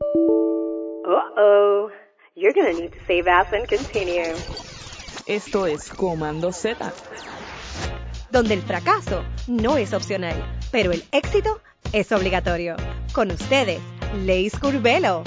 Uh-oh. You're gonna need to save as and continue. Esto es Comando Z. donde el fracaso no es opcional, pero el éxito es obligatorio. Con ustedes, Leis Curvelo.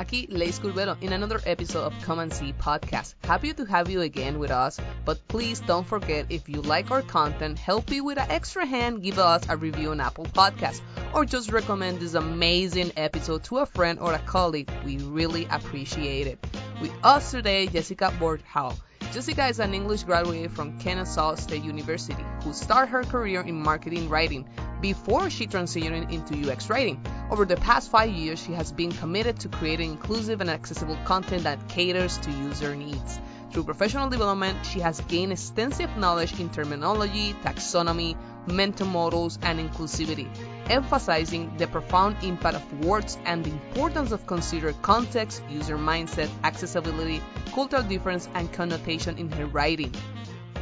Aquí Layshi Curbelo in another episode of Comando Z podcast. Happy to have you again with us, but please don't forget if you like our content, help me with an extra hand, give us a review on Apple Podcast, or just recommend this amazing episode to a friend or a colleague. We really appreciate it. With us today, Jessica Bjoeredahl. Jessica is an English graduate from Kennesaw State University who started her career in marketing writing before she transitioned into UX writing. Over the past five years, she has been committed to creating inclusive and accessible content that caters to user needs. Through professional development, she has gained extensive knowledge in terminology, taxonomy, mental models, and inclusivity, emphasizing the profound impact of words and the importance of considering context, user mindset, accessibility, cultural difference, and connotation in her writing.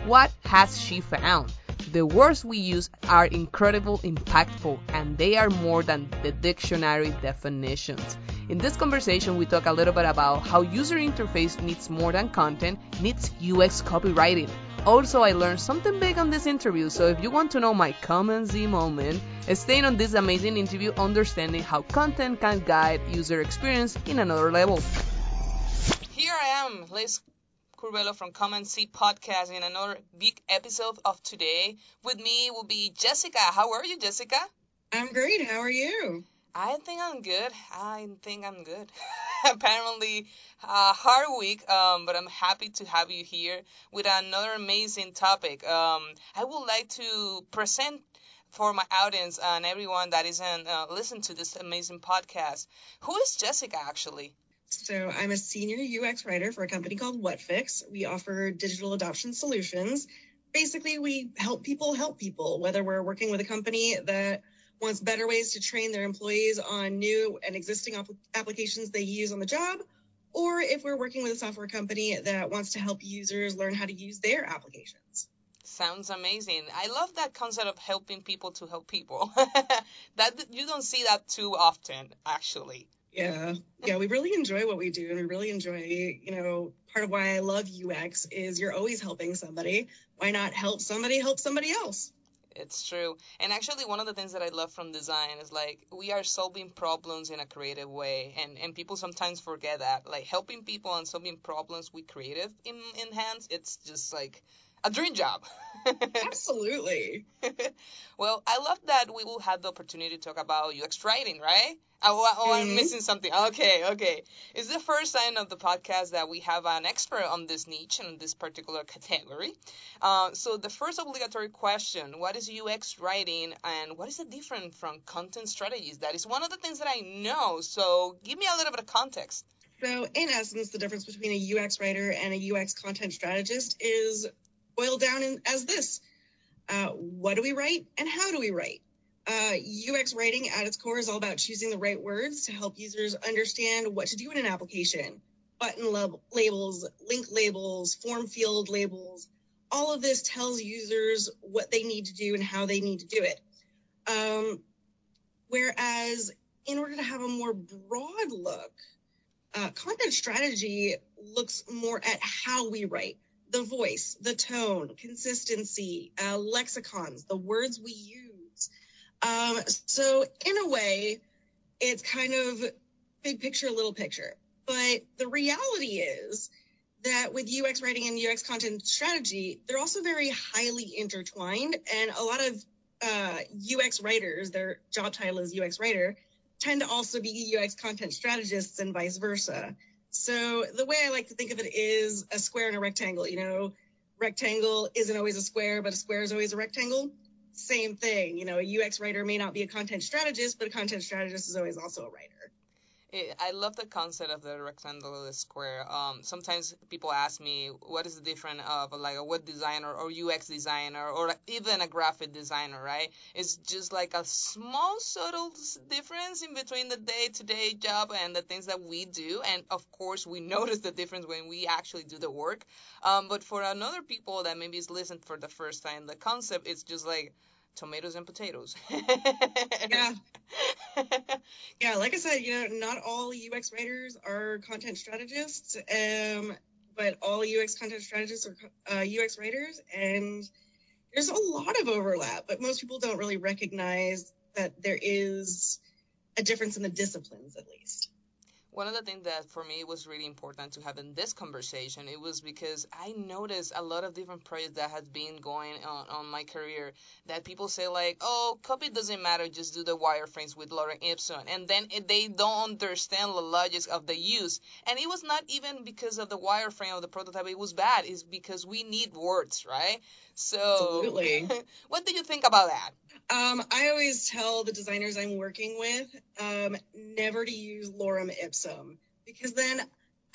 What has she found? The words we use are incredible, impactful, and they are more than the dictionary definitions. In this conversation, we talk a little bit about how user interface needs more than content, needs UX copywriting. Also, I learned something big on this interview, so if you want to know my Comando Z moment, stay on this amazing interview understanding how content can guide user experience in another level. Here I am, Layshi Curbelo from Comando Z podcast in another big episode of today. With me will be Jessica. How are you, Jessica? I'm great. How are you? I think I'm good. I think I'm good. Apparently, a hard week, um, but I'm happy to have you here with another amazing topic. Um, I would like to present for my audience and everyone that isn't uh, listen to this amazing podcast. Who is Jessica actually? So I'm a senior UX writer for a company called Whatfix. We offer digital adoption solutions. Basically, we help people help people, whether we're working with a company that wants better ways to train their employees on new and existing ap- applications they use on the job, or if we're working with a software company that wants to help users learn how to use their applications. Sounds amazing. I love that concept of helping people to help people. that you don't see that too often, actually. Yeah, yeah, we really enjoy what we do, and we really enjoy, you know, part of why I love UX is you're always helping somebody. Why not help somebody help somebody else? It's true. And actually, one of the things that I love from design is like we are solving problems in a creative way, and and people sometimes forget that. Like helping people and solving problems with creative in in hands, it's just like a dream job. Absolutely. well, I love that we will have the opportunity to talk about UX writing, right? Oh, oh I'm Mhm. missing something. Okay, okay. It's the first sign of the podcast that we have an expert on this niche and this particular category. Uh, so the first obligatory question: What is UX writing, and what is it different from content strategies? That is one of the things that I know. So give me a little bit of context. So, in essence, the difference between a UX writer and a UX content strategist is boiled down in, as this uh, What do we write and how do we write? Uh, UX writing at its core is all about choosing the right words to help users understand what to do in an application. Button lab- labels, link labels, form field labels, all of this tells users what they need to do and how they need to do it. Um, whereas, in order to have a more broad look, uh, content strategy looks more at how we write the voice, the tone, consistency, uh, lexicons, the words we use. Um, so, in a way, it's kind of big picture, little picture. But the reality is that with UX writing and UX content strategy, they're also very highly intertwined. And a lot of uh, UX writers, their job title is UX writer, tend to also be UX content strategists and vice versa. So the way I like to think of it is a square and a rectangle. You know, rectangle isn't always a square, but a square is always a rectangle. Same thing. You know, a UX writer may not be a content strategist, but a content strategist is always also a writer. I love the concept of the rectangular square. Um, sometimes people ask me what is the difference of like a web designer or UX designer or even a graphic designer, right? It's just like a small subtle difference in between the day-to-day job and the things that we do, and of course we notice the difference when we actually do the work. Um, but for another people that maybe is listening for the first time, the concept is just like tomatoes and potatoes. Yeah. Yeah, like I said, you know, not all UX writers are content strategists, um, but all UX content strategists are uh, UX writers, and there's a lot of overlap, but most people don't really recognize that there is a difference in the disciplines, at least one of the things that for me was really important to have in this conversation it was because i noticed a lot of different projects that has been going on, on my career that people say like oh copy doesn't matter just do the wireframes with lorem ipsum and then it, they don't understand the logic of the use. And it was not even because of the wireframe of the prototype it was bad it's because we need words right? So Absolutely. what do you think about that? Um, I always tell the designers I'm working with um, never to use lorem ipsum because then,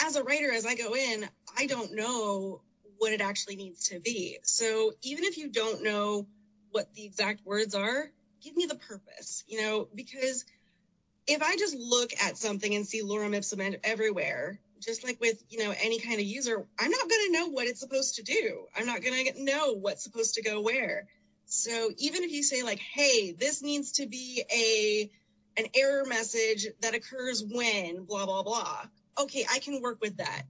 as a writer, as I go in, I don't know what it actually needs to be. So even if you don't know what the exact words are, give me the purpose, you know, because if I just look at something and see lorem ipsum everywhere, just like with, you know, any kind of user, I'm not going to know what it's supposed to do. I'm not going to know what's supposed to go where. So even if you say like, hey, this needs to be a an error message that occurs when blah blah blah. Okay, I can work with that.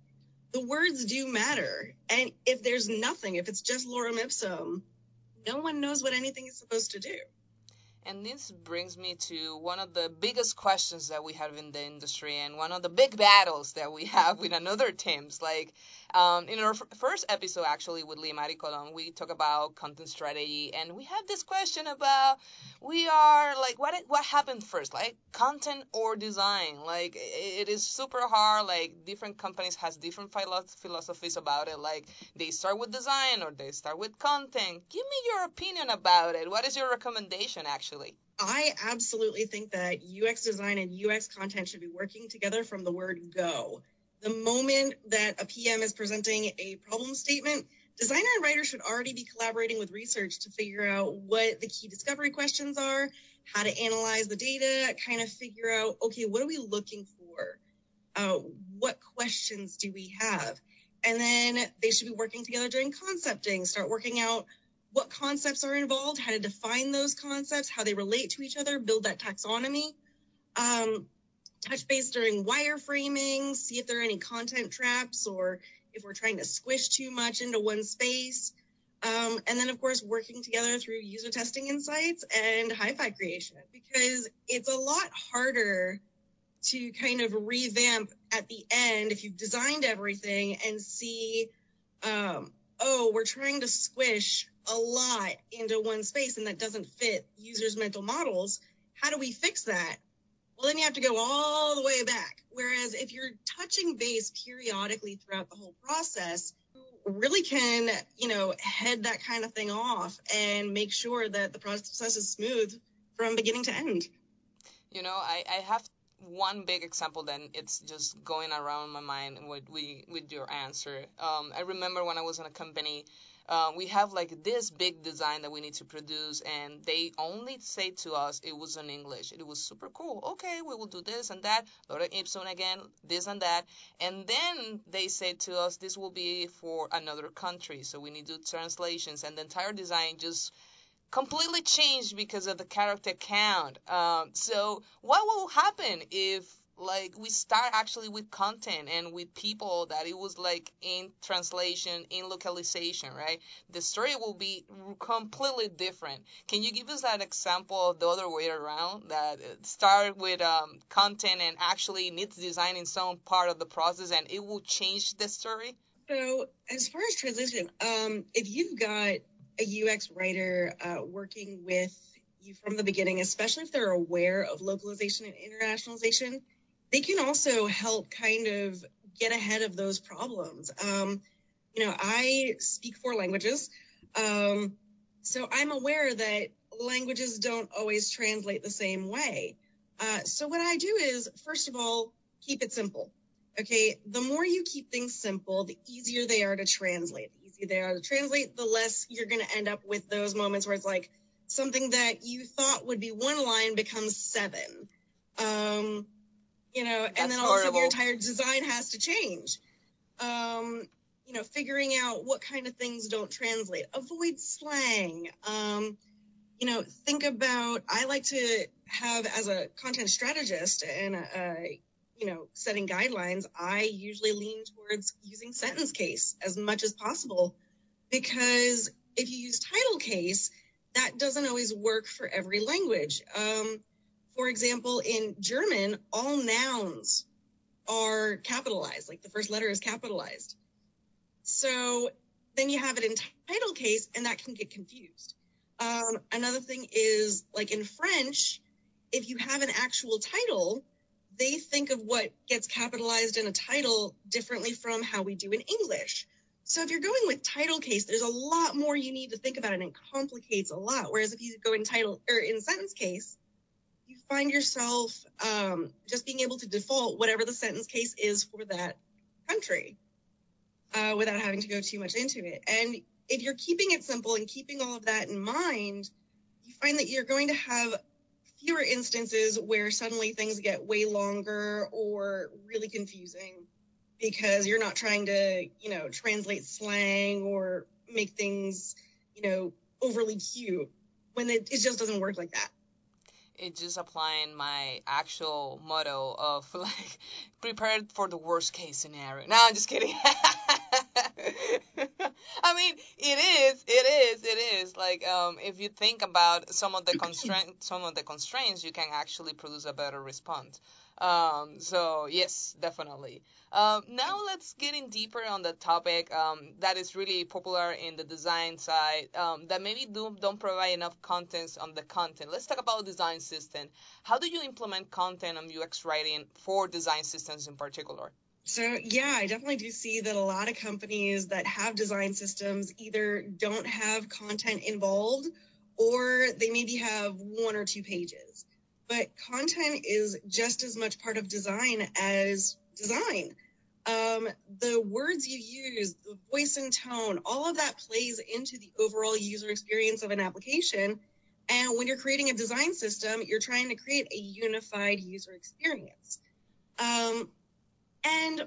The words do matter. And if there's nothing, if it's just lorem ipsum, no one knows what anything is supposed to do. And this brings me to one of the biggest questions that we have in the industry and one of the big battles that we have with another teams. Like um, in our first episode, actually, with Liamari Colon, we talk about content strategy and we had this question about we are like, what what happened first, like content or design? Like it is super hard. Like different companies has different philo- philosophies about it. Like they start with design or they start with content. Give me your opinion about it. What is your recommendation, actually? I absolutely think that UX design and UX content should be working together from the word go. The moment that a PM is presenting a problem statement, designer and writer should already be collaborating with research to figure out what the key discovery questions are, how to analyze the data, kind of figure out, okay, what are we looking for? Uh, what questions do we have? And then they should be working together during concepting, start working out what concepts are involved, how to define those concepts, how they relate to each other, build that taxonomy. Um, touch base during wireframing, see if there are any content traps or if we're trying to squish too much into one space. Um, and then, of course, working together through user testing insights and hi-fi creation because it's a lot harder to kind of revamp at the end if you've designed everything and see, um, oh, we're trying to squish a lot into one space and that doesn't fit users' mental models. How do we fix that? Well, then you have to go all the way back. Whereas if you're touching base periodically throughout the whole process, you really can, you know, head that kind of thing off and make sure that the process is smooth from beginning to end. You know, I, I have one big example then it's just going around my mind with we with your answer. Um, I remember when I was in a company uh, we have like this big design that we need to produce and they only say to us it was in english. It was super cool. Okay we will do this and that lorem ipsum again this and that. And then they say to us this will be for another country. So we need to do translations and the entire design just completely changed because of the character count. Um, so what will happen if like we start actually with content and with people that it was like in translation in localization right? The story will be completely different. Can you give us that example of the other way around that start with um, content and actually needs design in some part of the process and it will change the story? So as far as translation um, if you've got a ux writer uh, working with you from the beginning especially if they're aware of localization and internationalization they can also help kind of get ahead of those problems. Um, you know, I speak four languages. Um, so I'm aware that languages don't always translate the same way. Uh, so what I do is, first of all, keep it simple. Okay. The more you keep things simple, the easier they are to translate. The easier they are to translate, the less you're going to end up with those moments where it's like something that you thought would be one line becomes seven. Um, you know, and then all of a sudden your entire design has to change. Um, you know, figuring out what kind of things don't translate. Avoid slang. Um, you know, think about, I like to have as a content strategist and, uh, you know, setting guidelines, I usually lean towards using sentence case as much as possible because if you use title case, that doesn't always work for every language. Um, for example, in German, all nouns are capitalized, like the first letter is capitalized. So then you have it in title case, and that can get confused. Um, another thing is like in French, if you have an actual title, they think of what gets capitalized in a title differently from how we do in English. So if you're going with title case, there's a lot more you need to think about and it complicates a lot. Whereas if you go in title or in sentence case, find yourself um, just being able to default whatever the sentence case is for that country uh, without having to go too much into it. And if you're keeping it simple and keeping all of that in mind, you find that you're going to have fewer instances where suddenly things get way longer or really confusing because you're not trying to, you know, translate slang or make things, you know, overly cute when it, it just doesn't work like that it's just applying my actual motto of like prepared for the worst case scenario. No, I'm just kidding. I mean, it is, it is, it is. Like, um, if you think about some of the constraint, some of the constraints, you can actually produce a better response. Um, so yes, definitely. Um, now let's get in deeper on the topic um, that is really popular in the design side um, that maybe do, don't provide enough contents on the content. Let's talk about design system. How do you implement content on UX writing for design systems in particular? So yeah, I definitely do see that a lot of companies that have design systems either don't have content involved or they maybe have one or two pages. But content is just as much part of design as design. Um, the words you use, the voice and tone, all of that plays into the overall user experience of an application. And when you're creating a design system, you're trying to create a unified user experience. Um, and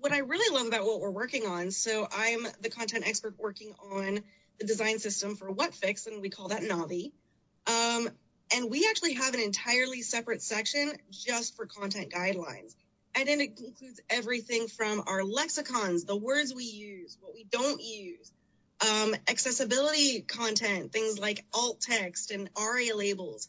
what I really love about what we're working on, so I'm the content expert working on the design system for Whatfix, and we call that Navi. Um, and we actually have an entirely separate section just for content guidelines. And then it includes everything from our lexicons, the words we use, what we don't use, um, accessibility content, things like alt text and ARIA labels,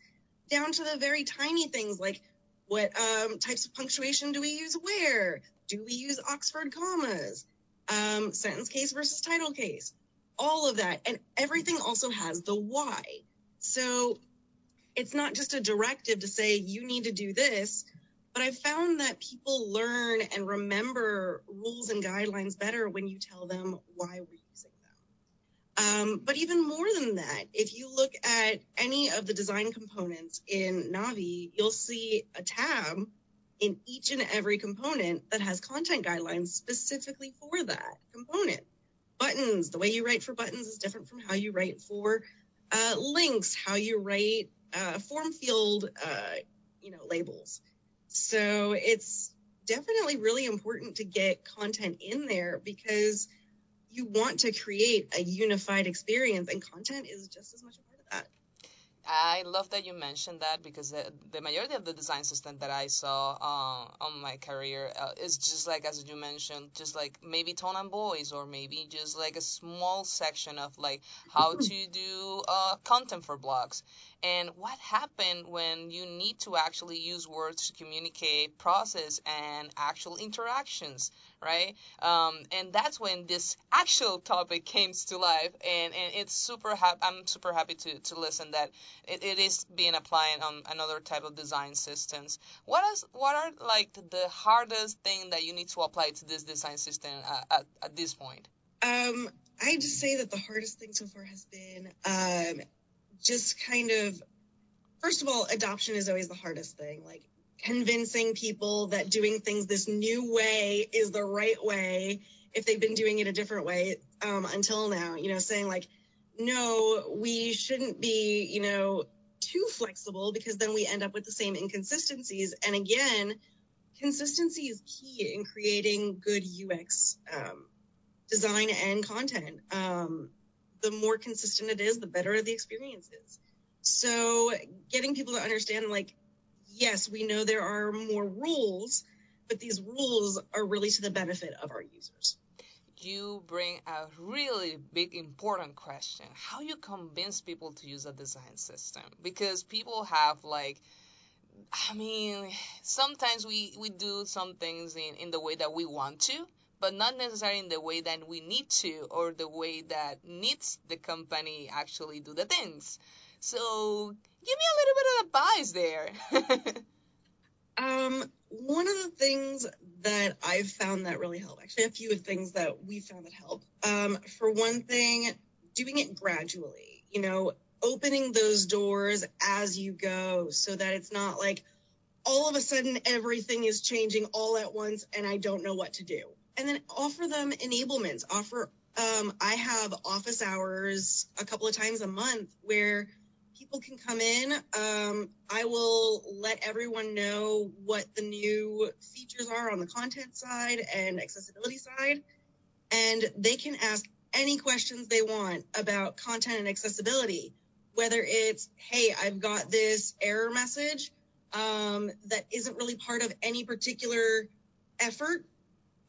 down to the very tiny things like what um, types of punctuation do we use where? Do we use Oxford commas? Um, sentence case versus title case, all of that. And everything also has the why. So it's not just a directive to say you need to do this, but I found that people learn and remember rules and guidelines better when you tell them why we're using them. Um, but even more than that, if you look at any of the design components in Navi, you'll see a tab in each and every component that has content guidelines specifically for that component. Buttons, the way you write for buttons is different from how you write for uh, links, how you write uh, form field, uh, you know, labels. So it's definitely really important to get content in there because you want to create a unified experience and content is just as much a part of that. I love that you mentioned that because the, the majority of the design system that I saw uh, on my career uh, is just like as you mentioned, just like maybe tone and voice, or maybe just like a small section of like how to do uh, content for blogs and what happened when you need to actually use words to communicate process and actual interactions right? Um, and that's when this actual topic came to life. And, and it's super happy i'm super happy to, to listen that it, it is being applied on another type of design systems. What is what are like the hardest thing that you need to apply to this design system at, at, at this point? Um, I just say that the hardest thing so far has been um, just kind of first of all, adoption is always the hardest thing. Like convincing people that doing things this new way is the right way if they've been doing it a different way um, until now. You know, saying like, no, we shouldn't be, you know, too flexible because then we end up with the same inconsistencies. And again, consistency is key in creating good UX um, design and content. Um, the more consistent it is, the better the experience is. So getting people to understand, like, yes, we know there are more rules, but these rules are really to the benefit of our users. You bring a really big important question. How you convince people to use a design system? Because people have like I mean, sometimes we, we do some things in, in the way that we want to, but not necessarily in the way that we need to or the way that needs the company actually do the things. So give me a little bit of advice there. um, one of the things that I've found that really help, actually a few of things that we found that help. Um, for one thing, doing it gradually. You know, opening those doors as you go so that it's not like all of a sudden everything is changing all at once and I don't know what to do. And then offer them enablements. Offer, um, I have office hours a couple of times a month where people can come in. Um, I will let everyone know what the new features are on the content side and accessibility side. And they can ask any questions they want about content and accessibility whether it's, hey, I've got this error message um, that isn't really part of any particular effort,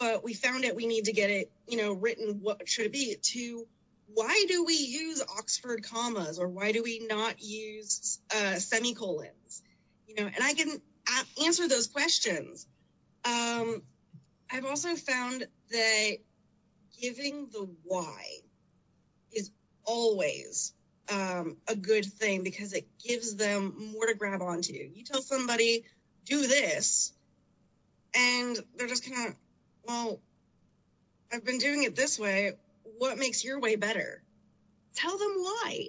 but we found it, we need to get it, you know, written, what should it be, to why do we use Oxford commas or why do we not use uh, semicolons? You know, and I can a- answer those questions. Um, I've also found that giving the why is always um, a good thing because it gives them more to grab onto. You tell somebody, do this, and they're just kind of, well, I've been doing it this way. What makes your way better? Tell them why.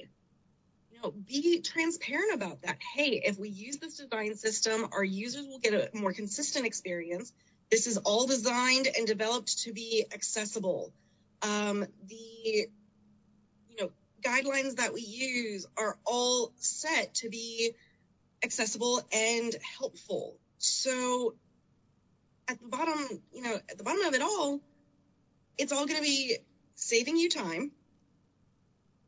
You know, be transparent about that. Hey, if we use this design system, our users will get a more consistent experience. This is all designed and developed to be accessible. Um, the you know guidelines that we use are all set to be accessible and helpful. So at the bottom, you know, at the bottom of it all, it's all going to be saving you time,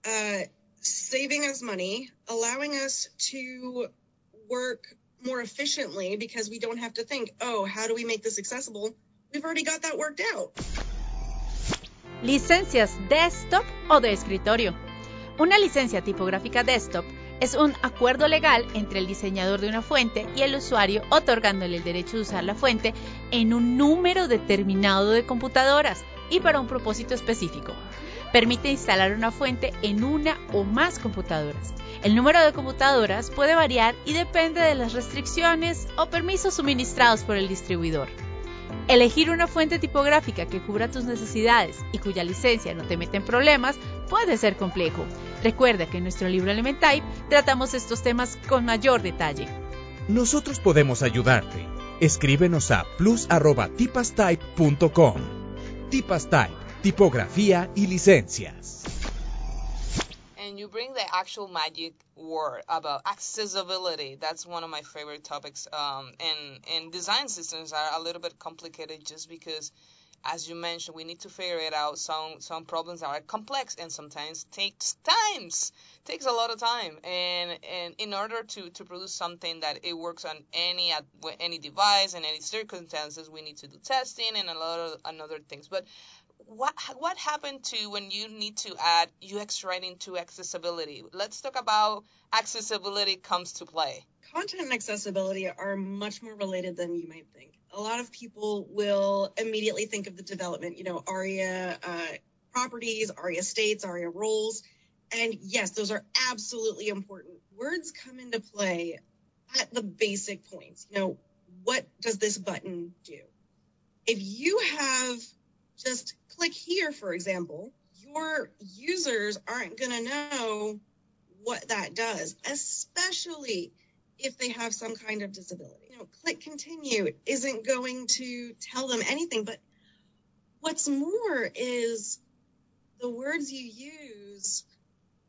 uh, saving us money, allowing us to work more efficiently because we don't have to think, oh, how do we make this accessible? We've already got that worked out. Licencias desktop o de escritorio. Una licencia tipográfica desktop es un acuerdo legal entre el diseñador de una fuente y el usuario otorgándole el derecho de usar la fuente en un número determinado de computadoras y para un propósito específico. Permite instalar una fuente en una o más computadoras. El número de computadoras puede variar y depende de las restricciones o permisos suministrados por el distribuidor. Elegir una fuente tipográfica que cubra tus necesidades y cuya licencia no te mete en problemas puede ser complejo. Recuerda que en nuestro libro Elementype tratamos estos temas con mayor detalle. Nosotros podemos ayudarte. Escríbenos a plus@tipastype.com. Tipastype, tipografía y licencias. You bring the actual magic word about accessibility. That's one of my favorite topics. Um, and and design systems are a little bit complicated just because as you mentioned, we need to figure it out. Some some problems are complex and sometimes takes times takes a lot of time. And and in order to to produce something that it works on any any device and any circumstances, we need to do testing and a lot of another things. But what what happened to when you need to add UX writing to accessibility? Let's talk about accessibility comes to play. Content and accessibility are much more related than you might think. A lot of people will immediately think of the development, you know, ARIA uh, properties, ARIA states, ARIA roles. And yes, those are absolutely important. Words come into play at the basic points. You know, what does this button do? If you have just click here, for example, your users aren't going to know what that does, especially if they have some kind of disability. You know, click continue isn't going to tell them anything, but what's more is the words you use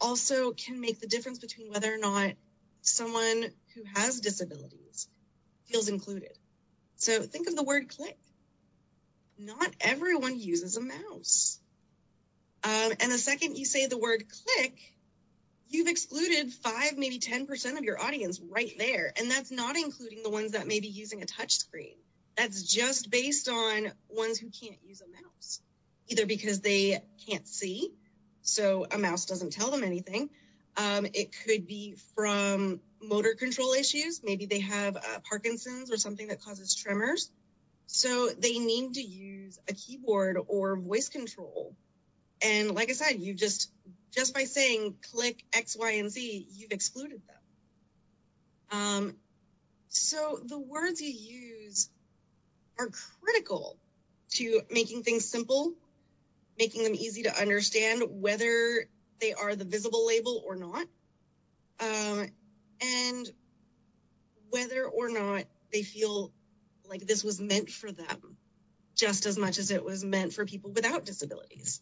also can make the difference between whether or not someone who has disabilities feels included. So think of the word click not everyone uses a mouse. Um, and the second you say the word click, you've excluded five, maybe 10% of your audience right there. And that's not including the ones that may be using a touch screen. That's just based on ones who can't use a mouse, either because they can't see, so a mouse doesn't tell them anything. Um, it could be from motor control issues. Maybe they have uh, Parkinson's or something that causes tremors. So they need to use a keyboard or voice control. And like I said, you just just by saying click X, Y, and Z, you've excluded them. Um, so the words you use are critical to making things simple, making them easy to understand, whether they are the visible label or not, um, and whether or not they feel like this was meant for them just as much as it was meant for people without disabilities.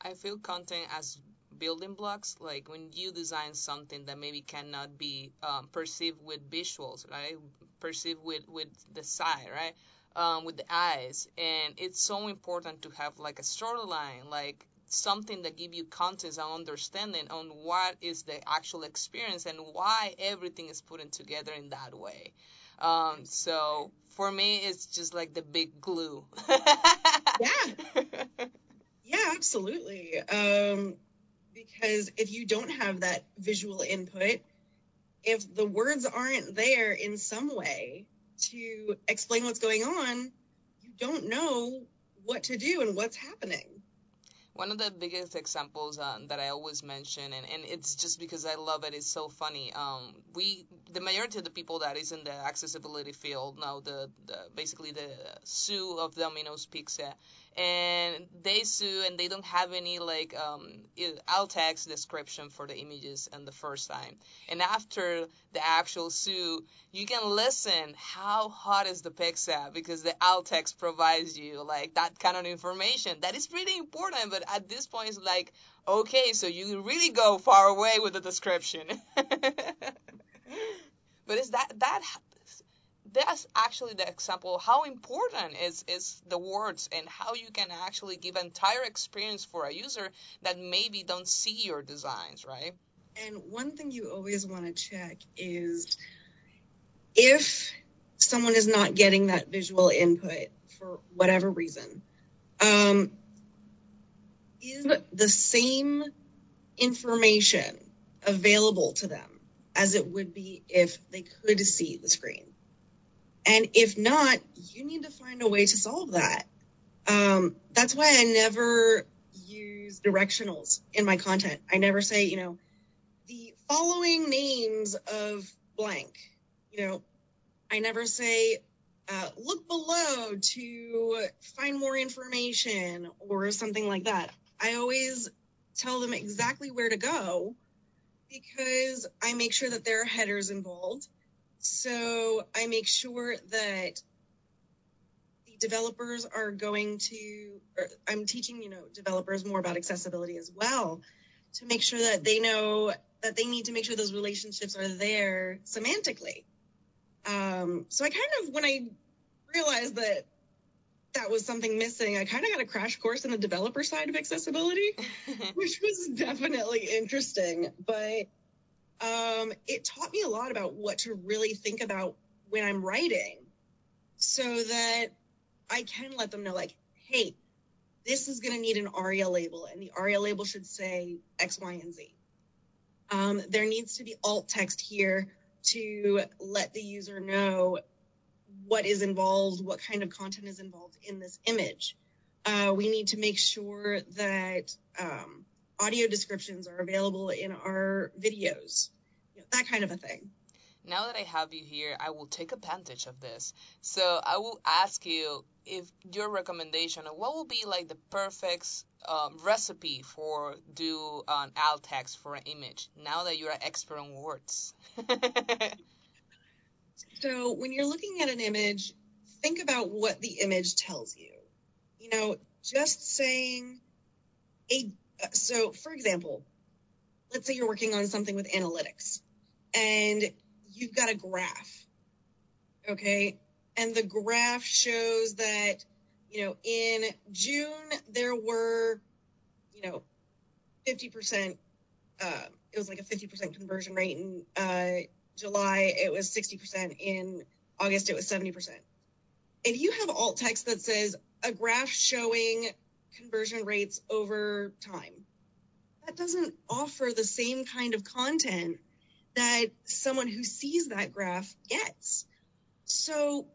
I feel content as building blocks, like when you design something that maybe cannot be um, perceived with visuals, right? Perceived with, with the sight, right? Um, with the eyes. And it's so important to have like a storyline, like something that give you context and understanding on what is the actual experience and why everything is put in together in that way. Um, so for me, it's just like the big glue. yeah. Yeah, absolutely. Um, because if you don't have that visual input, if the words aren't there in some way to explain what's going on, you don't know what to do and what's happening one of the biggest examples um, that I always mention, and, and it's just because I love it, it's so funny. Um, we, the majority of the people that is in the accessibility field now, the, the basically the sue of Domino's Pizza, and they sue and they don't have any like um, alt text description for the images and the first time. And after the actual sue, you can listen how hot is the pizza because the alt text provides you like that kind of information. That is pretty important, but at this point it's like, okay, so you really go far away with the description. but is that that that's actually the example how important is is the words and how you can actually give entire experience for a user that maybe don't see your designs, right? And one thing you always want to check is if someone is not getting that visual input for whatever reason, um, is the same information available to them as it would be if they could see the screen? And if not, you need to find a way to solve that. Um, that's why I never use directionals in my content. I never say, you know, the following names of blank. You know, I never say, uh, look below to find more information or something like that. I always tell them exactly where to go because I make sure that there are headers involved so I make sure that the developers are going to, I'm teaching, you know, developers more about accessibility as well to make sure that they know that they need to make sure those relationships are there semantically. Um, so I kind of, when I realized that that was something missing, I kind of got a crash course in the developer side of accessibility, which was definitely interesting. But um, it taught me a lot about what to really think about when I'm writing so that I can let them know, like, hey, this is going to need an ARIA label, and the ARIA label should say X, Y, and Z. Um, there needs to be alt text here to let the user know what is involved, what kind of content is involved in this image. Uh, we need to make sure that um, audio descriptions are available in our videos, you know, that kind of a thing. Now that I have you here, I will take advantage of this. So I will ask you if your recommendation of what will be like the perfect um, recipe for do an alt text for an image. Now that you're an expert on words. so when you're looking at an image, think about what the image tells you. You know, just saying a so, for example, let's say you're working on something with analytics and you've got a graph, okay? And the graph shows that, you know, in June, there were, you know, 50% uh, it was like a 50% conversion rate. In uh, July, it was 60%. In August, it was 70%. If you have alt text that says a graph showing conversion rates over time, that doesn't offer the same kind of content that someone who sees that graph gets. So,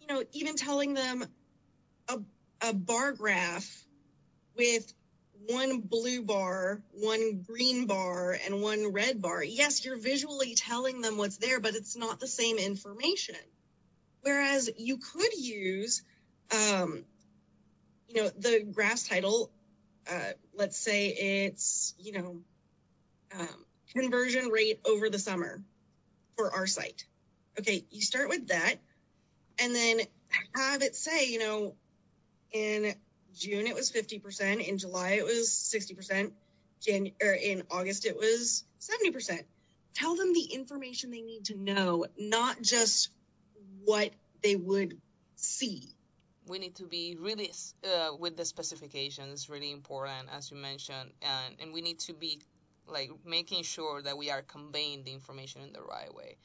you know, even telling them a, bar graph with one blue bar, one green bar, and one red bar. Yes, you're visually telling them what's there, but it's not the same information. Whereas you could use, um, you know, the graph's title. Uh, let's say it's, you know, um, conversion rate over the summer for our site. Okay, you start with that, and then have it say, you know, in June it was 50%, in July it was 60%, Jan- or in August it was 70%. Tell them the information they need to know, not just what they would see. We need to be really uh, with the specifications really important as you mentioned and, and we need to be like making sure that we are conveying the information in the right way.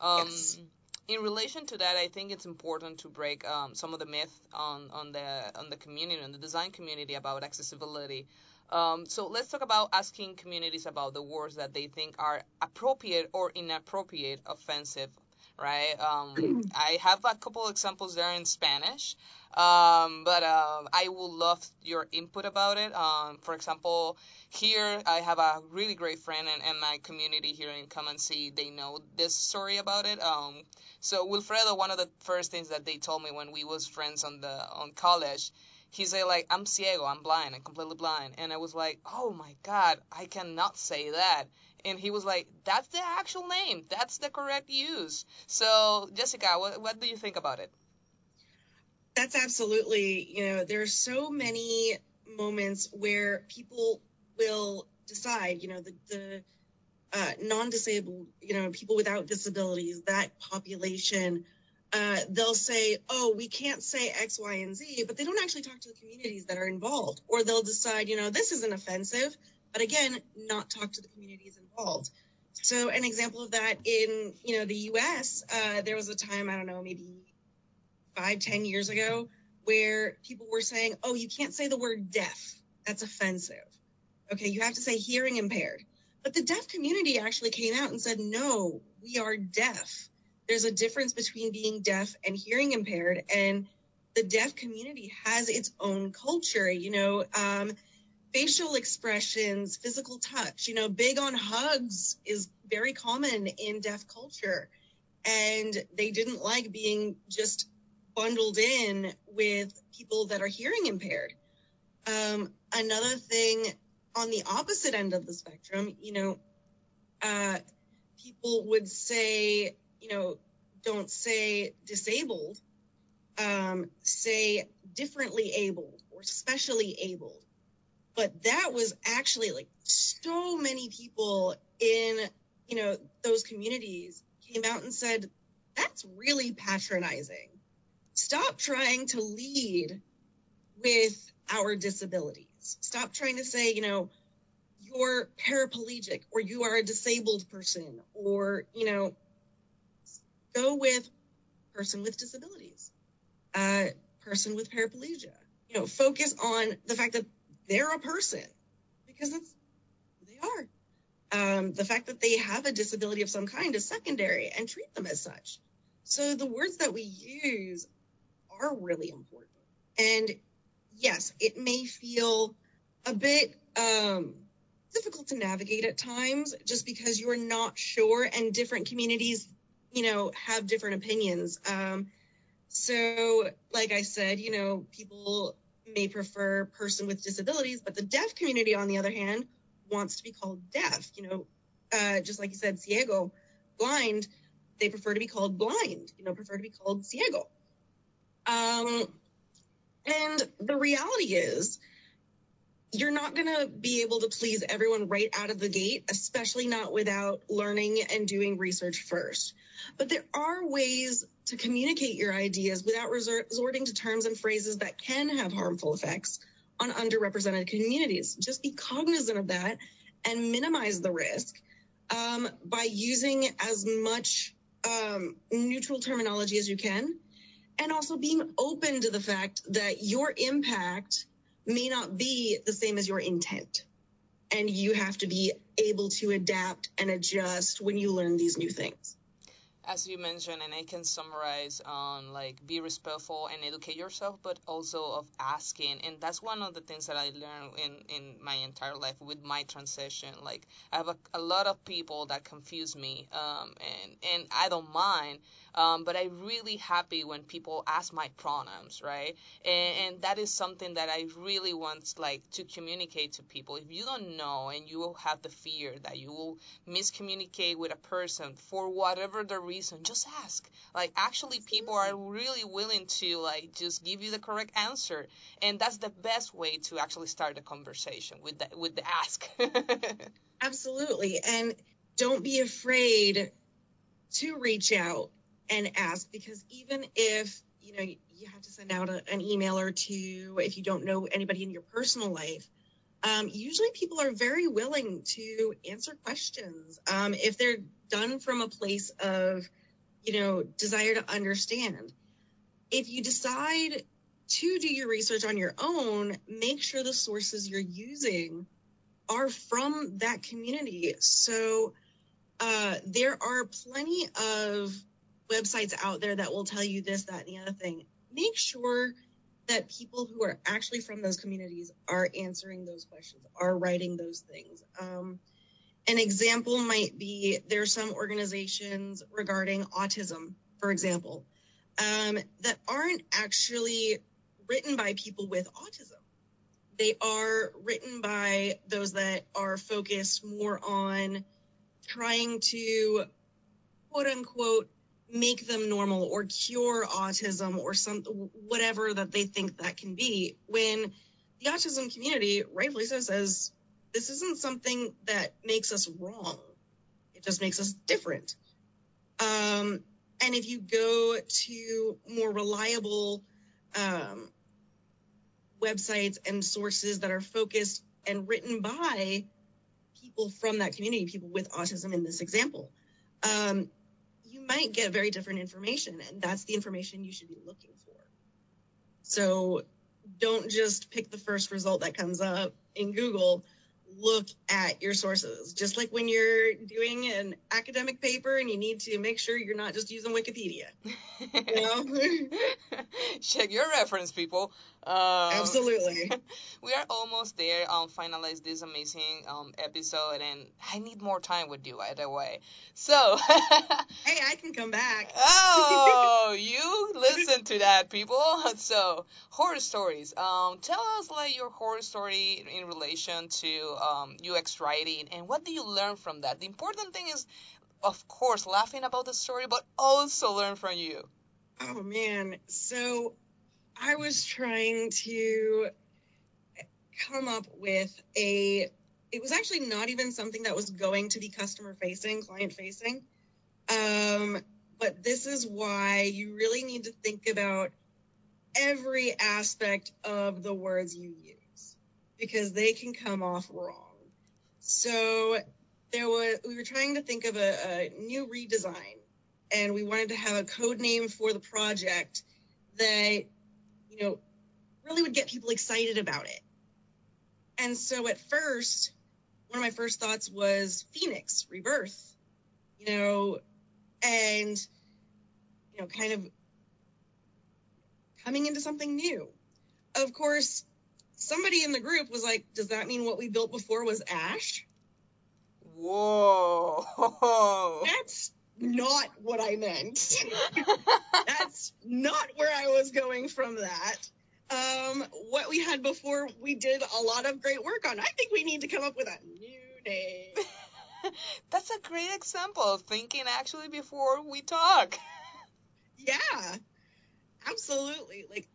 Um, Yes. in relation to that i think it's important to break um, some of the myth on, on the on the community on the design community about accessibility. Um, so let's talk about asking communities about the words that they think are appropriate or inappropriate offensive right? Um, i have a couple examples there in spanish um, but uh, I would love your input about it. Um, for example, here I have a really great friend and, and my community here in Comando Z, they know this story about it. Um, so Wilfredo, one of the first things that they told me when we was friends on the on college, he said like I'm ciego, I'm blind, I'm completely blind, and I was like, oh my god, I cannot say that. And he was like, that's the actual name, that's the correct use. So Jessica, what what do you think about it? That's absolutely, you know, there are so many moments where people will decide, you know, the, the uh, non-disabled, you know, people without disabilities, that population, uh, they'll say, oh, we can't say X, Y, and Z, but they don't actually talk to the communities that are involved. Or they'll decide, you know, this isn't offensive, but again, not talk to the communities involved. So an example of that in, you know, the U.S., uh, there was a time, I don't know, maybe five, ten years ago, where people were saying, oh, you can't say the word deaf. That's offensive. Okay, you have to say hearing impaired. But the deaf community actually came out and said, no, we are deaf. There's a difference between being deaf and hearing impaired. And the deaf community has its own culture, you know, um, facial expressions, physical touch, you know, big on hugs is very common in deaf culture. And they didn't like being just bundled in with people that are hearing impaired. Um, another thing on the opposite end of the spectrum, you know, uh, people would say, you know, don't say disabled, um, say differently abled or specially abled. But that was actually like so many people in, you know, those communities came out and said, that's really patronizing. Stop trying to lead with our disabilities. Stop trying to say, you know, you're paraplegic or you are a disabled person or, you know, go with person with disabilities, uh, person with paraplegia. You know, focus on the fact that they're a person because that's who they are. Um, the fact that they have a disability of some kind is secondary and treat them as such. So the words that we use are really important. And yes, it may feel a bit um, difficult to navigate at times just because you're not sure and different communities, you know, have different opinions. Um, so, like I said, you know, people may prefer person with disabilities, but the deaf community, on the other hand, wants to be called deaf. You know, uh, just like you said, ciego, blind, they prefer to be called blind, you know, prefer to be called ciego. Um, and the reality is, you're not going to be able to please everyone right out of the gate, especially not without learning and doing research first. But there are ways to communicate your ideas without resorting to terms and phrases that can have harmful effects on underrepresented communities. Just be cognizant of that and minimize the risk um, by using as much um, neutral terminology as you can, and also being open to the fact that your impact may not be the same as your intent. And you have to be able to adapt and adjust when you learn these new things as you mentioned, and I can summarize on like be respectful and educate yourself, but also of asking. And that's one of the things that I learned in, in my entire life with my transition. Like I have a, a lot of people that confuse me, um, and, and I don't mind um, but I'm really happy when people ask my pronouns, right? And, and that is something that I really want like to communicate to people. If you don't know and you will have the fear that you will miscommunicate with a person for whatever the reason, just ask. Like actually people are really willing to like just give you the correct answer. And that's the best way to actually start a conversation with the, with the ask. Absolutely. And don't be afraid to reach out and ask because even if you know you have to send out a, an email or two if you don't know anybody in your personal life um, usually people are very willing to answer questions um, if they're done from a place of you know desire to understand. If you decide to do your research on your own make sure the sources you're using are from that community. So uh, there are plenty of websites out there that will tell you this, that, and the other thing. Make sure that people who are actually from those communities are answering those questions, are writing those things. Um, an example might be there are some organizations regarding autism, for example, um, that aren't actually written by people with autism. They are written by those that are focused more on trying to quote unquote make them normal or cure autism or some whatever that they think that can be when the autism community rightfully so says this isn't something that makes us wrong. It just makes us different. Um, and if you go to more reliable um, websites and sources that are focused and written by people from that community people with autism in this example um, might get very different information, and that's the information you should be looking for. So don't just pick the first result that comes up in Google. Look at your sources. Just like when you're doing an academic paper and you need to make sure you're not just using Wikipedia. You know? Check your reference, people. Um, Absolutely. we are almost there. Um, finalize this amazing um episode, and I need more time with you, by the way. So. hey, I can come back. oh, you listen to that, people. So horror stories. Um, tell us like your horror story in relation to um UX writing, and what do you learn from that? The important thing is, of course, laughing about the story, but also learn from you. Oh man, so I was trying to come up with a it was actually not even something that was going to be customer facing, client facing. Um, but this is why you really need to think about every aspect of the words you use because they can come off wrong. So there was we were trying to think of a, a new redesign and we wanted to have a code name for the project that you know, really would get people excited about it. And so at first, one of my first thoughts was Phoenix, rebirth, you know, and, you know, kind of coming into something new. Of course, somebody in the group was like, does that mean what we built before was Ash? Whoa. That's not what I meant. That's not where I was going from that. Um, what we had before, we did a lot of great work on. I think we need to come up with a new name. That's a great example of thinking actually before we talk. yeah, absolutely. Like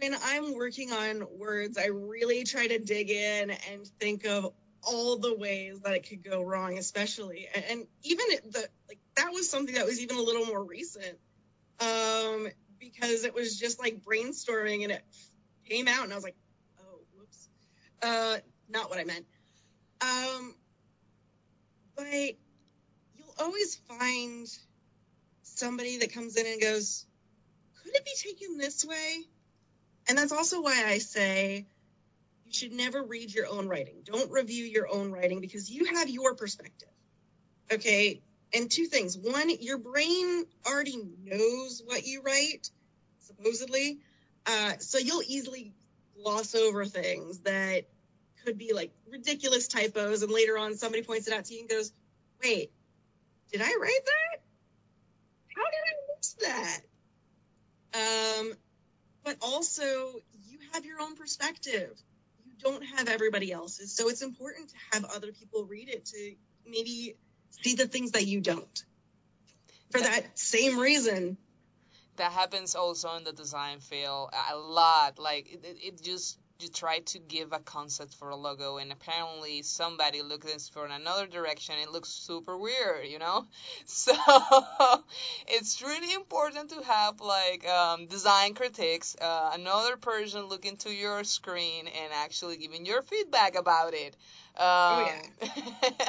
when I'm working on words, I really try to dig in and think of all the ways that it could go wrong, especially and even the like that was something that was even a little more recent, um, because it was just like brainstorming and it came out and I was like, oh, whoops, uh, not what I meant. Um, but you'll always find somebody that comes in and goes, could it be taken this way? And that's also why I say you should never read your own writing. Don't review your own writing because you have your perspective. Okay. And two things. One, your brain already knows what you write, supposedly. Uh, so you'll easily gloss over things that could be like ridiculous typos. And later on, somebody points it out to you and goes, wait, did I write that? How did I miss that? Um, but also, you have your own perspective. You don't have everybody else's. So it's important to have other people read it to maybe see the things that you don't. For that same reason, that happens also in the design field a lot. Like it, it just you try to give a concept for a logo and apparently somebody looks for another direction. It looks super weird you know? So it's really important to have like um, design critics uh, another person looking to your screen and actually giving your feedback about it. Um, oh yeah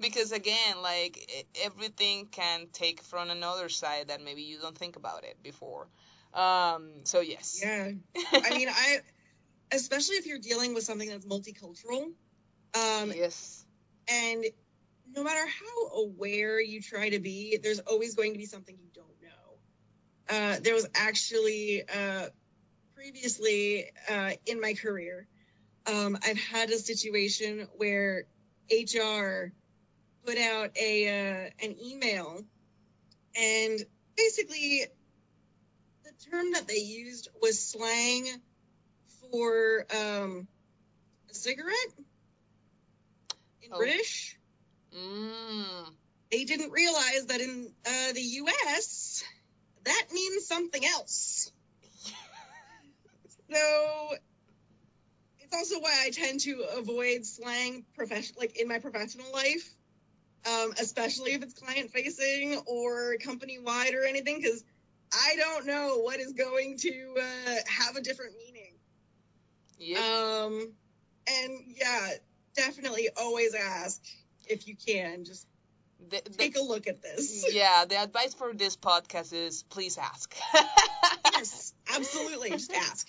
because again like everything can take from another side that maybe you don't think about it before um, so yes yeah i mean i especially if you're dealing with something that's multicultural. Um, yes. And no matter how aware you try to be, there's always going to be something you don't know. Uh, there was actually uh, previously uh, in my career, um, I've had a situation where HR put out a uh, an email, and basically the term that they used was slang for um, a cigarette in Oh. British. Mm. They didn't realize that in uh, the U.S. that means something else. So it's also why I tend to avoid slang profession like in my professional life, um, especially if it's client facing or company wide or anything, because I don't know what is going to uh, have a different meaning. Yep. Um, and yeah, definitely always ask if you can. Just The- the- take a look at this. yeah, the advice for this podcast is please ask. Yes, absolutely. Just ask.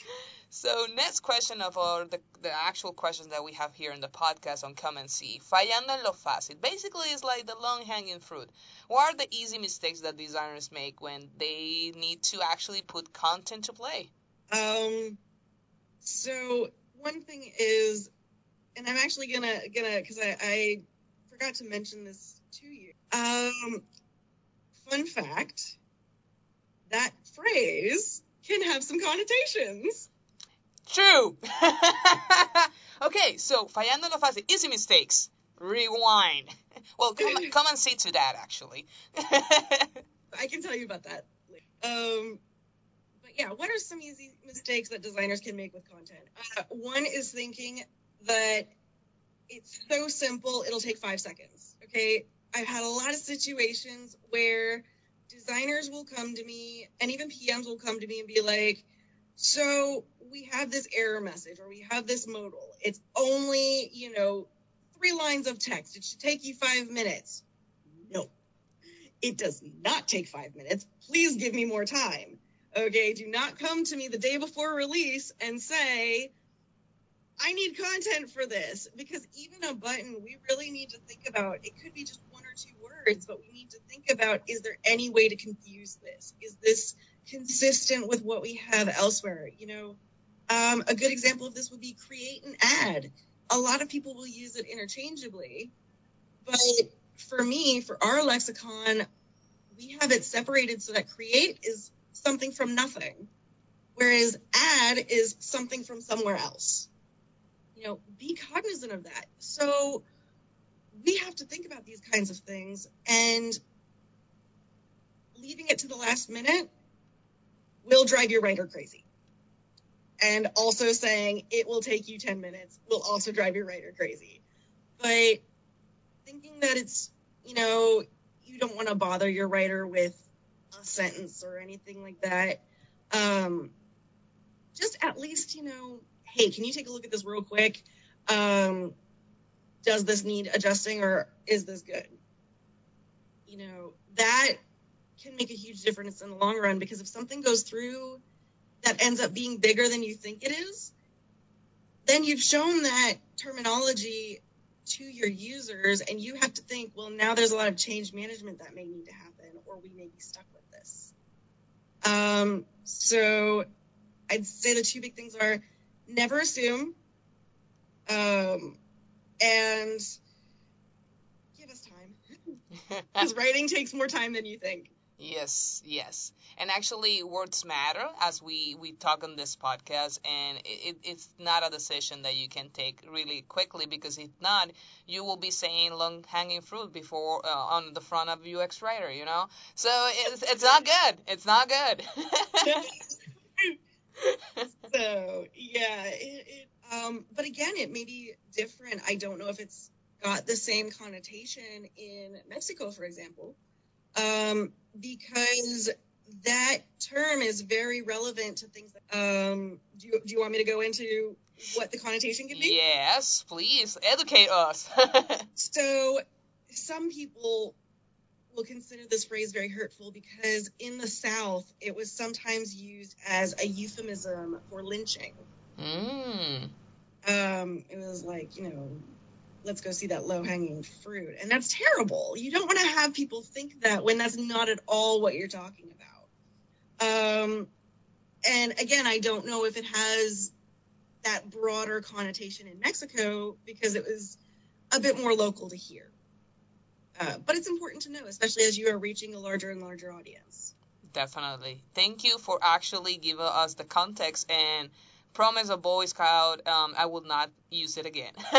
So next question of all the, the actual questions that we have here in the podcast on Comando Z. Fallando en lo fácil. Basically, it's like the long hanging fruit. What are the easy mistakes that designers make when they need to actually put content to play? Um, so one thing is, and I'm actually gonna gonna because I, I forgot to mention this to you. Um, fun fact: that phrase can have some connotations. True. okay, so fallando lo fácil. Easy mistakes. Rewind. Well, come, Comando Z to that actually. I can tell you about that. Um, but yeah, what are some easy mistakes that designers can make with content? Uh, one is thinking that it's so simple, it'll take five seconds. Okay, I've had a lot of situations where designers will come to me, and even PMs will come to me and be like, "So we have this error message, or we have this modal. It's only, you know, three lines of text. It should take you five minutes." No, it does not take five minutes. Please give me more time. Okay, do not come to me the day before release and say, I need content for this. Because even a button, we really need to think about it could be just one or two words, but we need to think about is there any way to confuse this? Is this consistent with what we have elsewhere? You know, um, a good example of this would be create an ad. A lot of people will use it interchangeably, but for me, for our lexicon, we have it separated so that create is something from nothing, whereas add is something from somewhere else. You know, be cognizant of that. So we have to think about these kinds of things and leaving it to the last minute will drive your writer crazy. And also saying it will take you 10 minutes will also drive your writer crazy. But thinking that it's, you know, you don't want to bother your writer with a sentence or anything like that. Um, just at least, you know, hey, can you take a look at this real quick? Um, does this need adjusting or is this good? you know, that can make a huge difference in the long run because if something goes through that ends up being bigger than you think it is, then you've shown that terminology to your users and you have to think, well, now there's a lot of change management that may need to happen or we may be stuck with this. Um, so I'd say the two big things are never assume um, and give us time because writing takes more time than you think. Yes, yes. And actually, words matter, as we, we talk on this podcast, and it, it's not a decision that you can take really quickly because if not, you will be saying long hanging fruit before uh, on the front of UX Writer, you know? So it's, it's not good. It's not good. so, yeah, it, it, um, but again, it may be different. I don't know if it's got the same connotation in Mexico, for example because that term is very relevant to things. Um, do you, do you want me to go into what the connotation can be? Yes, please educate us. so, some people will consider this phrase very hurtful because in the South, it was sometimes used as a euphemism for lynching. Mm. Um, it was like, you know, let's go see that low hanging fruit. And that's terrible. You don't want to have people think that when that's not at all what you're talking about. Um, and again, I don't know if it has that broader connotation in Mexico because it was a bit more local to here. Uh, but it's important to know, especially as you are reaching a larger and larger audience. Definitely. Thank you for actually giving us the context and promise a Boy Scout, um, I will not use it again.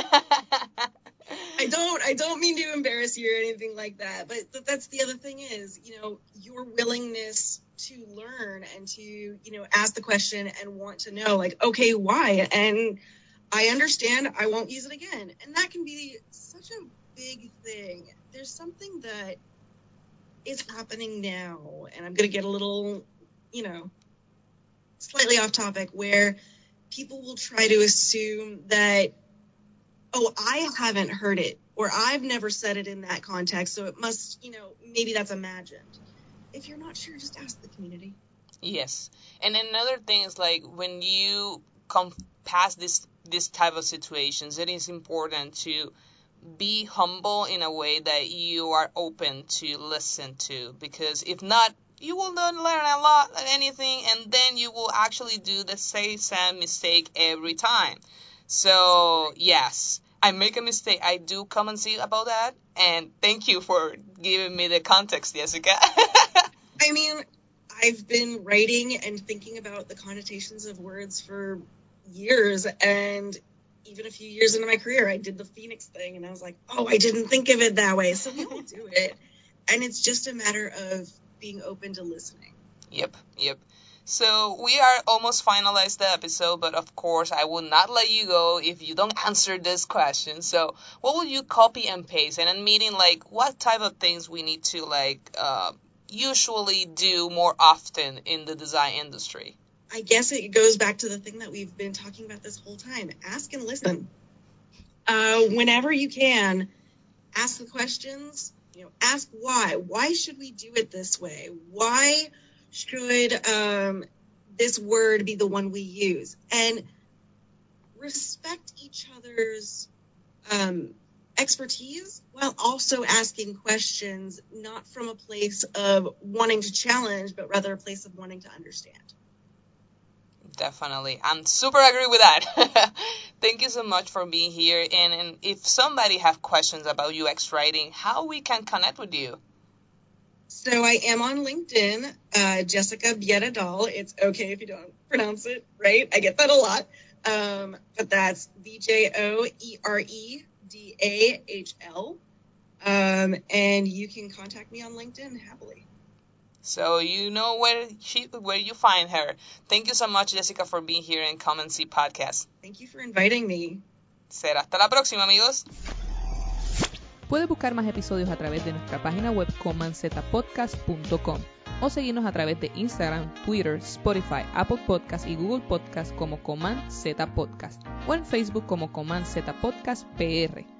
I don't I don't mean to embarrass you or anything like that, but that's the other thing is, you know, your willingness to learn and to, you know, ask the question and want to know like, okay, why? And I understand I won't use it again. And that can be such a big thing. There's something that is happening now, and I'm going to get a little, you know, slightly off topic where people will try to assume that, oh, I haven't heard it or I've never said it in that context, so it must, you know, maybe that's imagined. If you're not sure, just ask the community. Yes, and another thing is like when you come past this this type of situations, it is important to be humble in a way that you are open to listen to because if not you will not learn a lot of anything and then you will actually do the same same mistake every time. So yes i make a mistake. I do Comando Z about that and thank you for giving me the context jessica. I mean i've been writing and thinking about the connotations of words for years and even a few years into my career i did the phoenix thing and i was like oh i didn't think of it that way. So all do it. And it's just a matter of being open to listening. Yep, yep. So we are almost finalized the episode, but of course I will not let you go if you don't answer this question. So what will you copy and paste? And I'm meaning like what type of things we need to like uh, usually do more often in the design industry. I guess it goes back to the thing that we've been talking about this whole time: ask and listen. Uh, whenever you can, ask the questions you know, ask why. Why should we do it this way? Why should um, this word be the one we use? And respect each other's um, expertise while also asking questions, not from a place of wanting to challenge, but rather a place of wanting to understand. Definitely. I'm super agree with that. Thank you so much for being here. And, and if somebody have questions about UX writing, how we can connect with you? So I am on LinkedIn, uh, Jessica Viera It's okay if you don't pronounce it right. I get that a lot. Um, but that's V J O E R E D A H L. Um, and you can contact me on LinkedIn happily. So you know where she where you find her. Thank you so much, Jessica, for being here in Come and See podcast. Thank you for inviting me. Será hasta la próxima, amigos. Puedes buscar más episodios a través de nuestra página web comanzetapodcast.com o seguirnos a través de Instagram, Twitter, Spotify, Apple Podcast y Google Podcast como Coman Z Podcast o en Facebook como Coman Z Podcast PR.